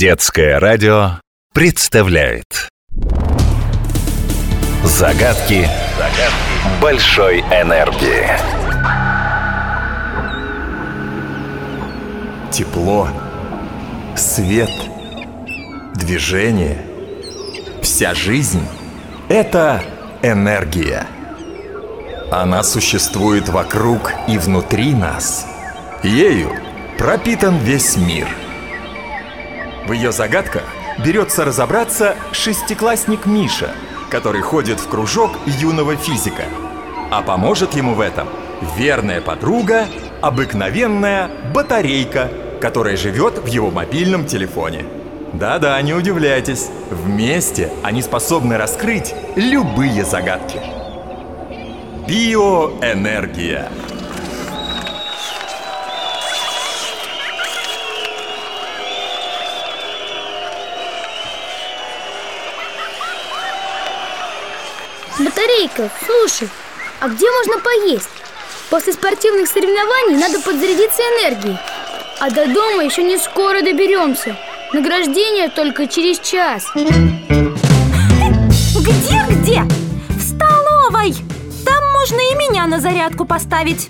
Детское радио представляет Загадки большой энергии Тепло, свет, движение, вся жизнь – это энергия. Она существует вокруг и внутри нас. Ею пропитан весь мир. В ее загадках берется разобраться шестиклассник Миша, который ходит в кружок юного физика. А поможет ему в этом верная подруга, обыкновенная батарейка, которая живет в его мобильном телефоне. Да-да, не удивляйтесь, вместе они способны раскрыть любые загадки. Биоэнергия. Батарейка, слушай, а где можно поесть? После спортивных соревнований надо подзарядиться энергией. А до дома еще не скоро доберемся. Награждение только через час. Где-где? В столовой! Там можно и меня на зарядку поставить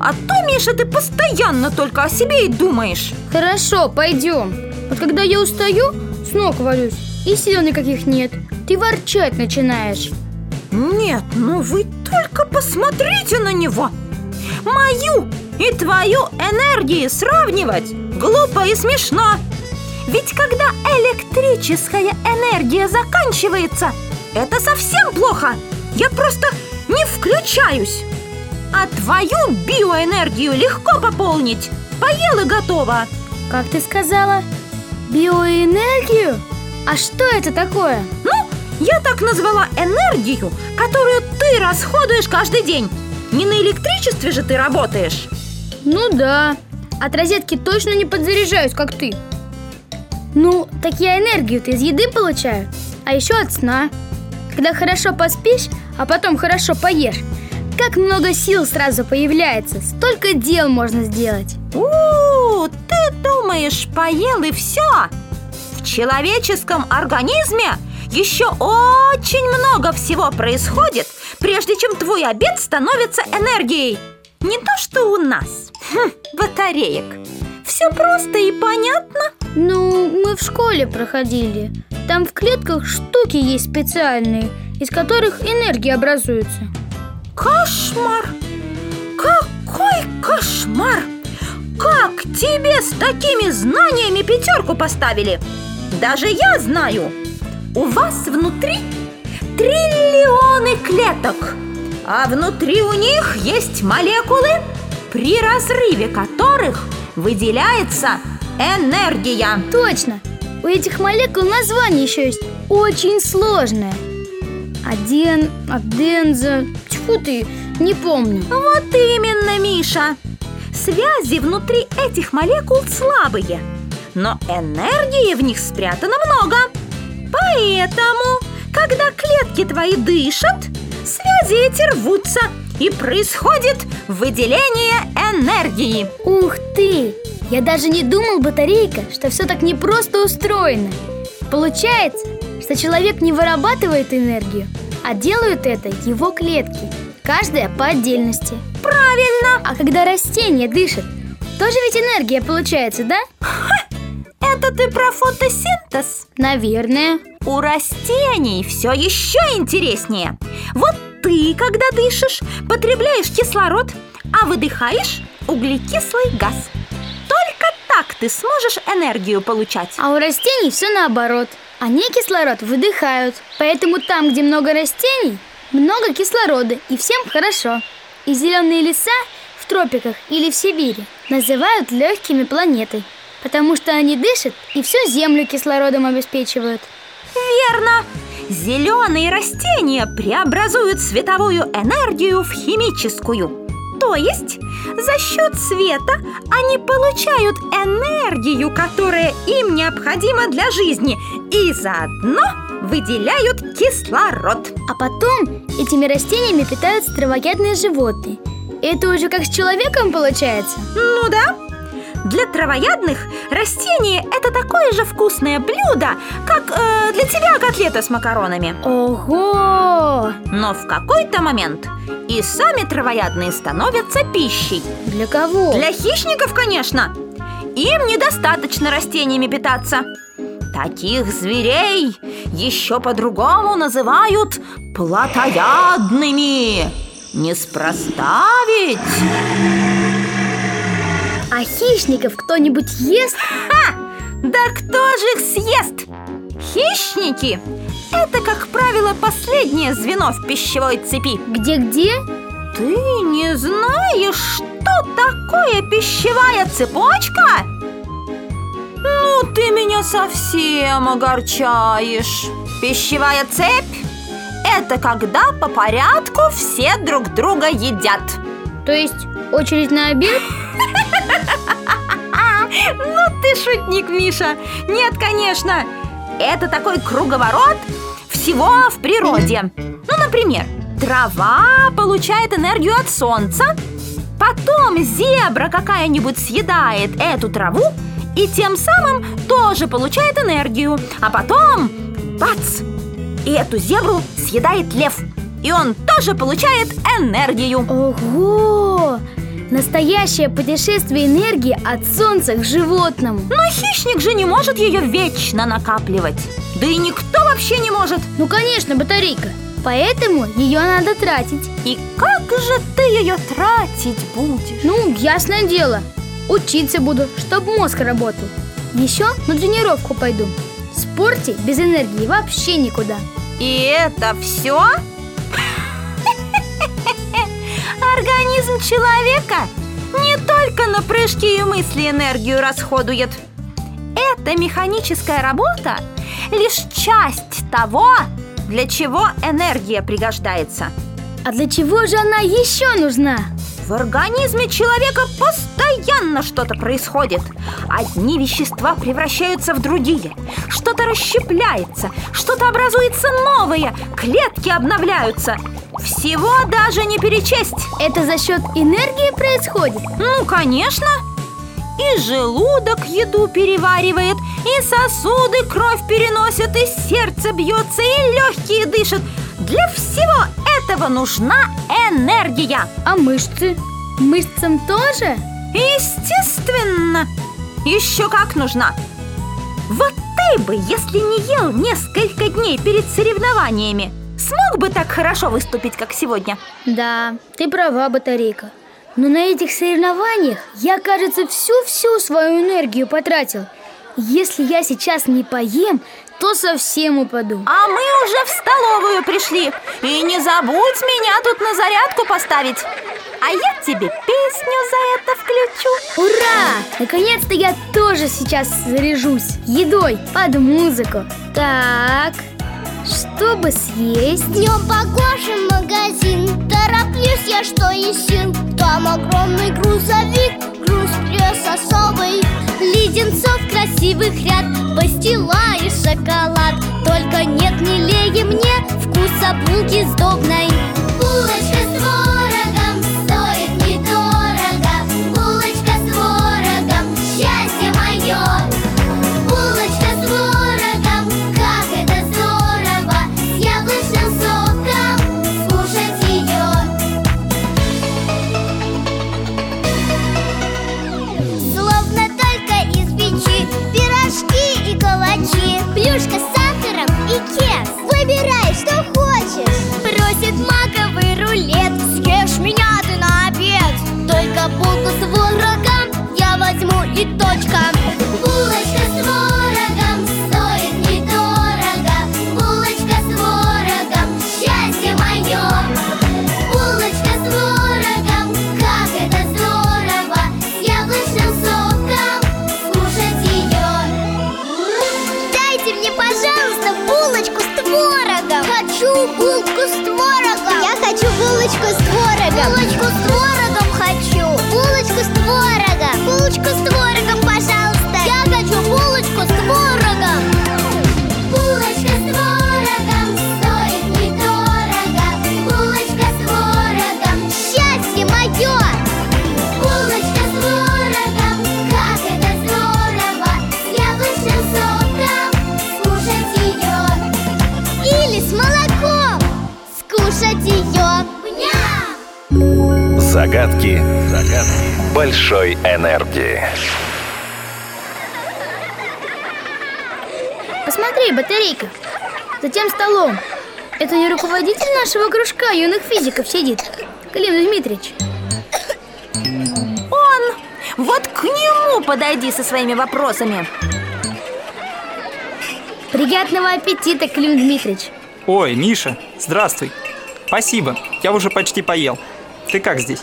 А то, Миша, ты постоянно только о себе и думаешь Хорошо, пойдем. Вот когда я устаю, с ног валюсь, и сил никаких нет. Ты ворчать начинаешь. Нет, ну вы только посмотрите на него Мою и твою энергии сравнивать глупо и смешно Ведь когда электрическая энергия заканчивается, это совсем плохо Я просто не включаюсь А твою биоэнергию легко пополнить Поел и готово Как ты сказала? Биоэнергию? А что это такое? Ну, я так назвала энергию, которую ты расходуешь каждый день Не на электричестве же ты работаешь Ну да. От розетки точно не подзаряжаюсь, как ты. Ну, так я энергию-то из еды получаю, а еще от сна. Когда хорошо поспишь, а потом хорошо поешь, как много сил сразу появляется, столько дел можно сделать. У, ты думаешь, поел и все? В человеческом организме еще очень много всего происходит, прежде чем твой обед становится энергией. Не то, что у нас, хм, батареек. Все просто и понятно. Ну, мы в школе проходили. Там в клетках штуки есть специальные, из которых энергия образуется. Кошмар! Какой кошмар! Как тебе с такими знаниями пятерку поставили? Даже я знаю. У вас внутри триллионы клеток, а внутри у них есть молекулы, при разрыве которых выделяется энергия. Точно! У этих молекул название еще есть очень сложное. Аден, аденза, тьфу ты, не помню. Вот именно, Миша! Связи внутри этих молекул слабые, но энергии в них спрятано много. Поэтому, когда клетки твои дышат, связи эти рвутся и происходит выделение энергии. Ух ты! Я даже не думал, батарейка, что все так непросто устроено. Получается, что человек не вырабатывает энергию, а делают это его клетки, каждая по отдельности. Правильно! А когда растение дышит, тоже ведь энергия получается, да? Это ты про фотосинтез? Наверное. У растений все еще интереснее. Вот ты, когда дышишь, потребляешь кислород, а выдыхаешь углекислый газ. Только так ты сможешь энергию получать. А у растений все наоборот. Они кислород выдыхают. Поэтому там, где много растений, много кислорода, и всем хорошо. И зеленые леса в тропиках или в Сибири называют легкими планетой, потому что они дышат и всю Землю кислородом обеспечивают. Верно! Зеленые растения преобразуют световую энергию в химическую. То есть за счет света они получают энергию, которая им необходима для жизни, и заодно выделяют кислород. А потом этими растениями питаются травоядные животные. Это уже как с человеком получается? Ну да. Для травоядных растение – это такое же вкусное блюдо, как э, для тебя котлета с макаронами. Ого! Но в какой-то момент и сами травоядные становятся пищей. Для кого? Для хищников, конечно. Им недостаточно растениями питаться. Таких зверей еще по-другому называют плотоядными. Неспроста ведь. А хищников кто-нибудь ест? Ха! Да кто же их съест? Хищники – это, как правило, последнее звено в пищевой цепи. Где-где? Ты не знаешь, что такое пищевая цепочка? Ну, ты меня совсем огорчаешь. Пищевая цепь – это когда по порядку все друг друга едят. То есть очередь на обед? Ну ты шутник, Миша. Нет, конечно. Это такой круговорот всего в природе. Ну, например, трава получает энергию от солнца, потом зебра какая-нибудь съедает эту траву и тем самым тоже получает энергию. А потом, бац, и эту зебру съедает лев. И он тоже получает энергию. Ого! Настоящее путешествие энергии от солнца к животному Но хищник же не может ее вечно накапливать. Да и никто вообще не может. Ну, конечно, батарейка Поэтому ее надо тратить И как же ты ее тратить будешь? Ну, ясное дело Учиться буду, чтобы мозг работал Еще на тренировку пойду В спорте без энергии вообще никуда И это все? Организм человека не только на прыжки и мысли энергию расходует. Эта механическая работа лишь часть того, для чего энергия пригождается. А для чего же она еще нужна? В организме человека постоянно что-то происходит. Одни вещества превращаются в другие. Что-то расщепляется, что-то образуется новое, клетки обновляются. Всего даже не перечесть. Это за счет энергии происходит? Ну, конечно. И желудок еду переваривает, и сосуды кровь переносят, и сердце бьется, и легкие дышат. Для всего этого нужна энергия. А мышцы? Мышцам тоже? Естественно. Еще как нужна. Вот ты бы, если не ел несколько дней перед соревнованиями, смог бы так хорошо выступить, как сегодня? Да, ты права, батарейка Но на этих соревнованиях я, кажется, всю-всю свою энергию потратил Если я сейчас не поем, то совсем упаду. А мы уже в столовую пришли. И не забудь меня тут на зарядку поставить. А я тебе песню за это включу. Ура! Наконец-то я тоже сейчас заряжусь Едой под музыку. Так, чтобы съесть. Днем погожим магазин. Тороплюсь я, что есть сил Там огромный грузовик Груз пресс особый. Леденцов красивых ряд Пастила и шоколад. Только нет, не лей мне Вкуса булки сдобной. Булочка большой энергии. Посмотри, батарейка. За тем столом. Это не руководитель нашего кружка юных физиков сидит? Клим Дмитриевич. Он! Вот к нему подойди со своими вопросами Приятного аппетита, Клим Дмитриевич Ой, Миша, здравствуй Спасибо, я уже почти поел Ты как здесь?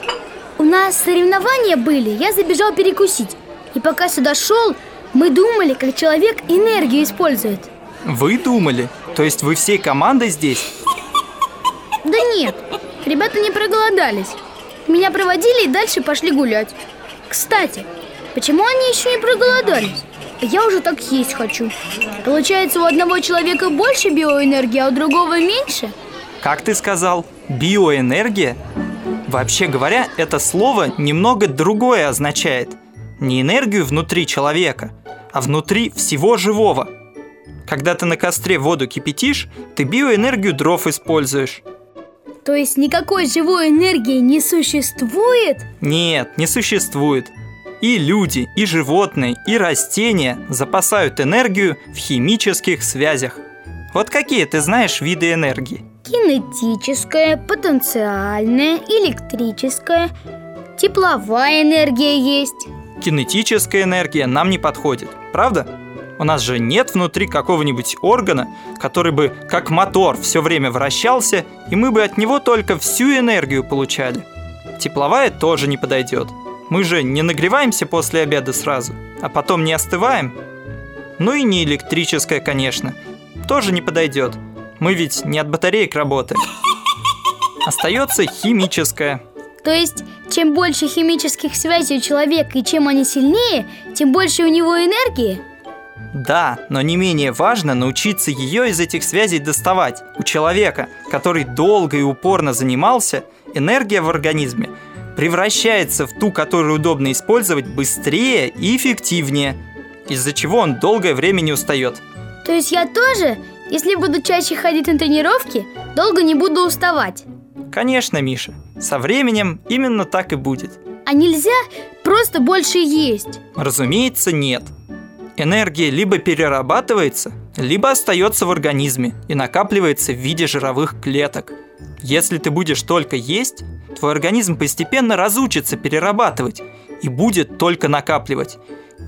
Нас соревнования были, я забежал перекусить И пока сюда шел, мы думали, как человек энергию использует Вы думали? То есть вы всей командой здесь? Да нет, ребята не проголодались Меня проводили и дальше пошли гулять Кстати, почему они еще не проголодались? Я уже так есть хочу Получается, у одного человека больше биоэнергии, а у другого меньше? Как ты сказал? Биоэнергия? Вообще говоря, это слово немного другое означает Не энергию внутри человека, а внутри всего живого Когда ты на костре воду кипятишь, ты биоэнергию дров используешь То есть никакой живой энергии не существует? Нет, не существует и люди, и животные, и растения запасают энергию в химических связях. Вот какие ты знаешь виды энергии? Кинетическая, потенциальная, электрическая, тепловая энергия есть. Кинетическая энергия нам не подходит, правда? У нас же нет внутри какого-нибудь органа, который бы как мотор все время вращался, и мы бы от него только всю энергию получали. Тепловая тоже не подойдет. Мы же не нагреваемся после обеда сразу, а потом не остываем. Ну и не электрическая, конечно. Тоже не подойдет. Мы ведь не от батареек работаем. Остается химическая. То есть, чем больше химических связей у человека и чем они сильнее, тем больше у него энергии? Да, но не менее важно научиться ее из этих связей доставать. У человека, который долго и упорно занимался, энергия в организме – превращается в ту, которую удобно использовать быстрее и эффективнее, из-за чего он долгое время не устает. То есть я тоже, если буду чаще ходить на тренировки, долго не буду уставать? Конечно, Миша. Со временем именно так и будет. А нельзя просто больше есть? Разумеется, нет. Энергия либо перерабатывается, либо остается в организме и накапливается в виде жировых клеток. Если ты будешь только есть, твой организм постепенно разучится перерабатывать и будет только накапливать.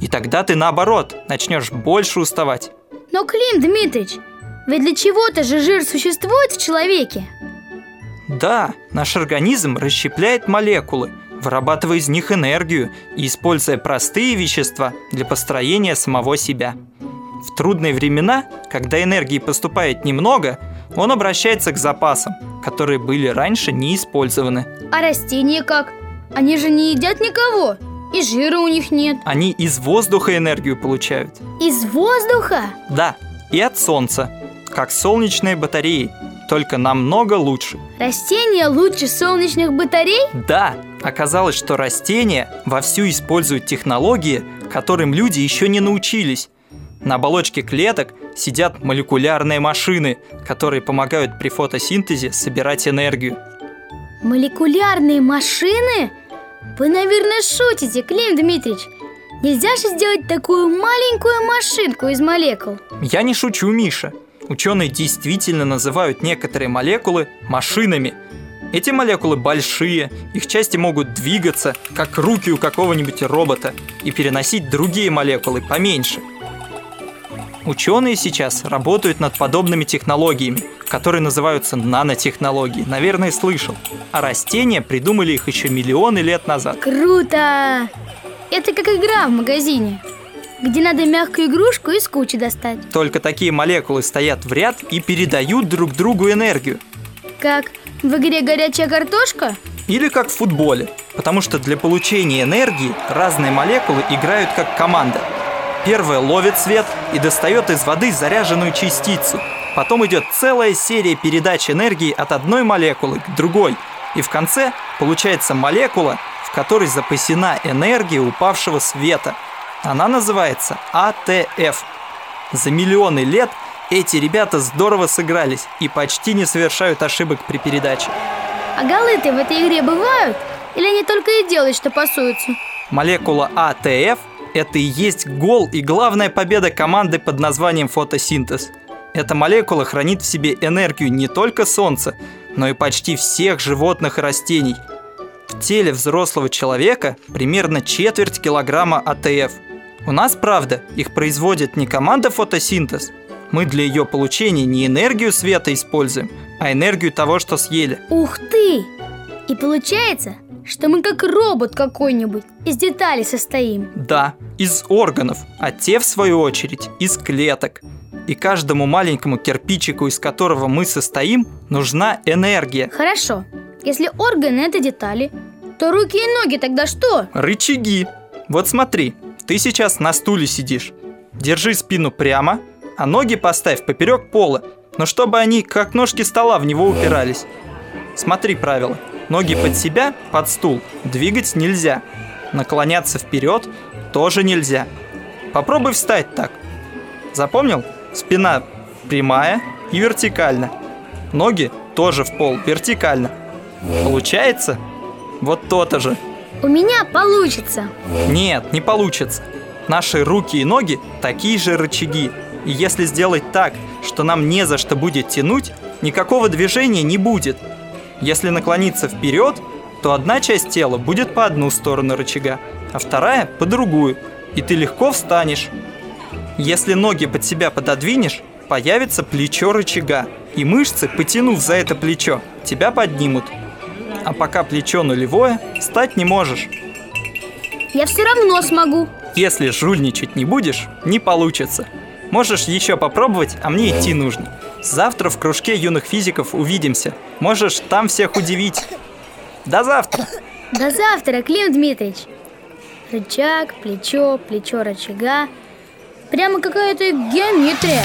И тогда ты наоборот начнешь больше уставать. Но, Клим Дмитриевич, ведь для чего-то же жир существует в человеке. Да, наш организм расщепляет молекулы, вырабатывая из них энергию и используя простые вещества для построения самого себя. В трудные времена, когда энергии поступает немного, он обращается к запасам, которые были раньше не использованы. А растения как? Они же не едят никого, и жира у них нет. Они из воздуха энергию получают. Из воздуха? Да, и от солнца, как солнечные батареи, только намного лучше. Растения лучше солнечных батарей? Да, оказалось, что растения вовсю используют технологии, которым люди еще не научились. На оболочке клеток сидят молекулярные машины, которые помогают при фотосинтезе собирать энергию. Молекулярные машины? Вы, наверное, шутите, Клим Дмитриевич. Нельзя же сделать такую маленькую машинку из молекул? Я не шучу, Миша. Ученые действительно называют некоторые молекулы машинами. Эти молекулы большие, их части могут двигаться, как руки у какого-нибудь робота, и переносить другие молекулы поменьше – Ученые сейчас работают над подобными технологиями, которые называются нанотехнологии. Наверное, слышал. А растения придумали их еще миллионы лет назад. Круто! Это как игра в магазине, где надо мягкую игрушку из кучи достать. Только такие молекулы стоят в ряд и передают друг другу энергию. Как в игре «Горячая картошка»? Или как в футболе, потому что для получения энергии разные молекулы играют как команда – Первая ловит свет и достает из воды заряженную частицу. Потом идет целая серия передач энергии от одной молекулы к другой. И в конце получается молекула, в которой запасена энергия упавшего света. Она называется АТФ. За миллионы лет эти ребята здорово сыгрались и почти не совершают ошибок при передаче. А голы-то в этой игре бывают? Или они только и делают, что пасуются? Молекула АТФ – это и есть гол и главная победа команды под названием фотосинтез. Эта молекула хранит в себе энергию не только Солнца, но и почти всех животных и растений. В теле взрослого человека примерно четверть килограмма АТФ. У нас, правда, их производит не команда фотосинтез. Мы для ее получения не энергию света используем, а энергию того, что съели. Ух ты! И получается, что мы как робот какой-нибудь из деталей состоим. Да, из органов, а те, в свою очередь, из клеток. И каждому маленькому кирпичику, из которого мы состоим, нужна энергия. Хорошо, если органы это детали, то руки и ноги тогда что? Рычаги. Вот смотри, ты сейчас на стуле сидишь. Держи спину прямо, а ноги поставь поперек пола, но чтобы они, как ножки стола, в него упирались. Смотри правило. Ноги под себя, под стул, двигать нельзя. Наклоняться вперед тоже нельзя. Попробуй встать так. Запомнил? Спина прямая и вертикально. Ноги тоже в пол, вертикально. Получается? Вот то-то же. У меня получится. Нет, не получится. Наши руки и ноги такие же рычаги. И если сделать так, что нам не за что будет тянуть, никакого движения не будет. Если наклониться вперед, то одна часть тела будет по одну сторону рычага, а вторая по другую, и ты легко встанешь. Если ноги под себя пододвинешь, появится плечо рычага, и мышцы, потянув за это плечо, тебя поднимут. А пока плечо нулевое, встать не можешь. Я все равно смогу. Если жульничать не будешь, не получится. Можешь еще попробовать, а мне идти нужно. Завтра в кружке юных физиков увидимся. Можешь там всех удивить. До завтра. До завтра, Клим Дмитриевич. Рычаг, плечо, плечо рычага. Прямо какая-то геометрия.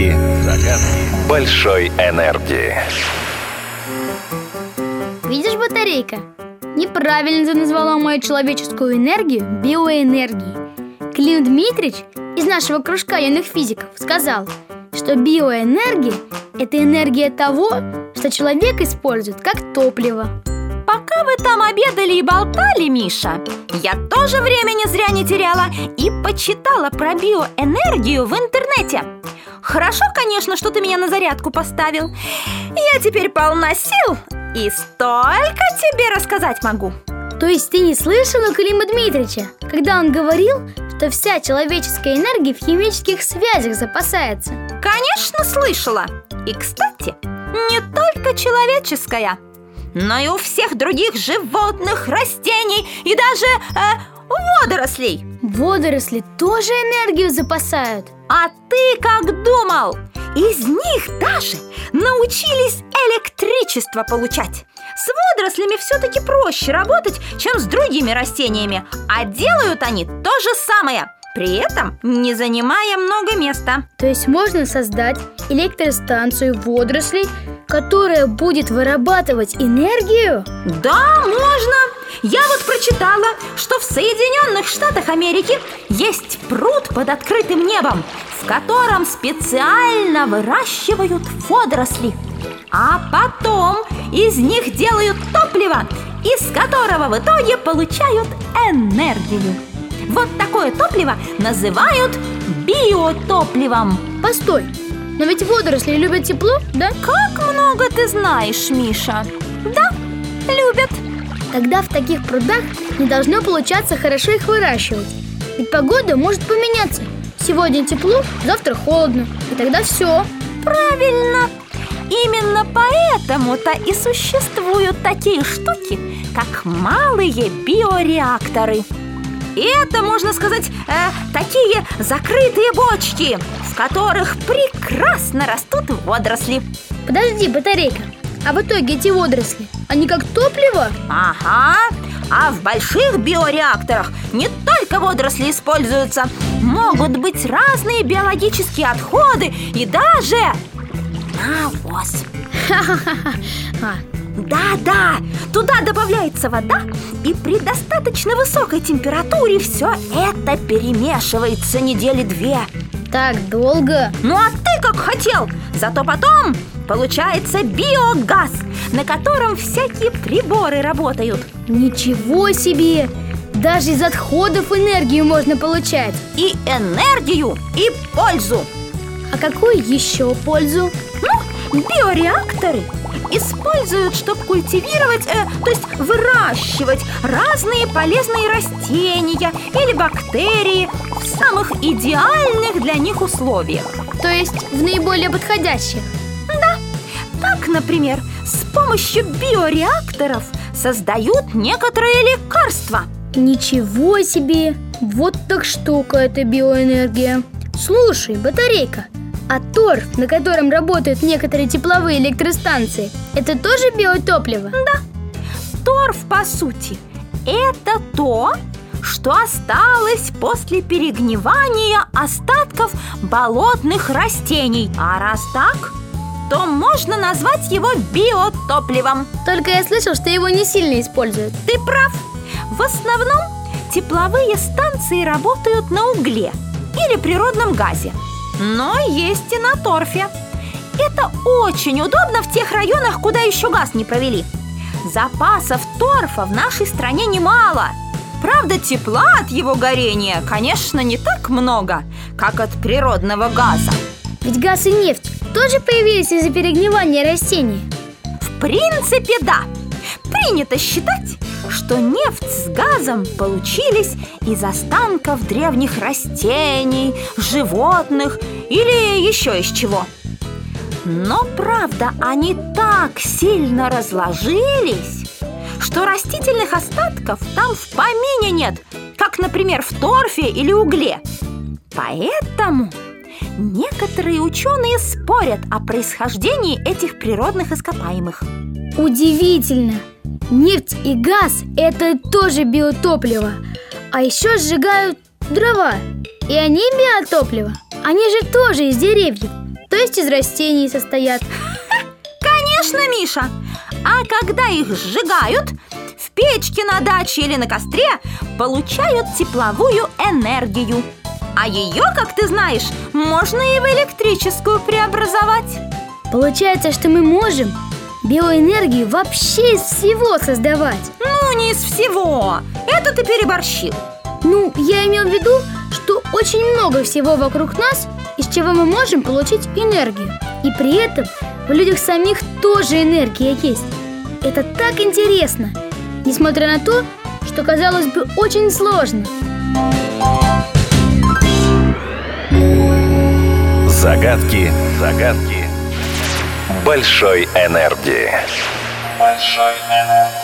Загадки, загадки большой энергии. Видишь, батарейка? Неправильно ты назвала мою человеческую энергию биоэнергией. Клим Дмитрич из нашего кружка юных физиков сказал, что биоэнергия – это энергия того, что человек использует как топливо. Пока вы там обедали и болтали, Миша, я тоже времени зря не теряла и почитала про биоэнергию в интернете. Хорошо, конечно, что ты меня на зарядку поставил. Я теперь полна сил и столько тебе рассказать могу. То есть ты не слышал у Клима Дмитрича, когда он говорил, что вся человеческая энергия в химических связях запасается? Конечно, слышала. И, кстати, не только человеческая, но и у всех других животных, растений и даже э, водорослей. Водоросли тоже энергию запасают. А ты как думал? Из них даже научились электричество получать. С водорослями все-таки проще работать, чем с другими растениями. А делают они то же самое, при этом не занимая много места. То есть можно создать электростанцию водорослей, которая будет вырабатывать энергию? Да, можно. Я вот прочитала, что в Соединенных Штатах Америки есть пруд под открытым небом, в котором специально выращивают водоросли. А потом из них делают топливо, из которого в итоге получают энергию. Вот такое топливо называют биотопливом. Постой, но ведь водоросли любят тепло, да? Как много ты знаешь, Миша? Да, любят. Тогда в таких прудах не должно получаться хорошо их выращивать. Ведь погода может поменяться. Сегодня тепло, завтра холодно. И тогда все. Правильно. Именно поэтому-то и существуют такие штуки, как малые биореакторы. И это, можно сказать, э, такие закрытые бочки, в которых прекрасно растут водоросли. Подожди, батарейка. А в итоге эти водоросли, они как топливо? Ага, а в больших биореакторах не только водоросли используются. Могут быть разные биологические отходы и даже навоз. А, Да-да, туда добавляется вода И при достаточно высокой температуре все это перемешивается недели две так долго? Ну а ты как хотел Зато потом получается биогаз На котором всякие приборы работают Ничего себе! Даже из отходов энергию можно получать. И энергию, и пользу А какую еще пользу? Ну, биореакторы используют, чтобы культивировать, э, то есть выращивать разные полезные растения или бактерии в самых идеальных для них условиях. То есть в наиболее подходящих. Так, например, с помощью биореакторов создают некоторые лекарства. Ничего себе! Вот так штука эта биоэнергия. Слушай, батарейка, а торф, на котором работают некоторые тепловые электростанции, это тоже биотопливо? Торф, по сути, это то, что осталось после перегнивания остатков болотных растений. А раз так, то можно назвать его биотопливом. Только я слышал, что его не сильно используют. Ты прав. В основном тепловые станции работают на угле или природном газе, но есть и на торфе. Это очень удобно в тех районах, куда еще газ не провели. Запасов торфа в нашей стране немало. Правда, тепла от его горения, конечно, не так много, как от природного газа. Ведь газ и нефть тоже появились из-за перегнивания растений. В принципе, да. Принято считать, что нефть с газом получились из останков древних растений, животных или еще из чего. Но правда, они так сильно разложились, что растительных остатков там в помине нет, как, например, в торфе или угле. Поэтому некоторые ученые спорят о происхождении этих природных ископаемых. Удивительно! Нефть и газ – это тоже биотопливо. А еще сжигают дрова. И они биотопливо. Они же тоже из деревьев, то есть из растений состоят. Конечно, Миша! А когда их сжигают, в печке на даче или на костре получают тепловую энергию. А ее, как ты знаешь, можно и в электрическую преобразовать. Получается, что мы можем биоэнергию вообще из всего создавать. Ну, не из всего. Это ты переборщил. Ну, я имел в виду, что очень много всего вокруг нас, из чего мы можем получить энергию. И при этом в людях самих тоже энергия есть. Это так интересно, несмотря на то, что казалось бы очень сложно. Загадки, загадки большой энергии. большой энергии.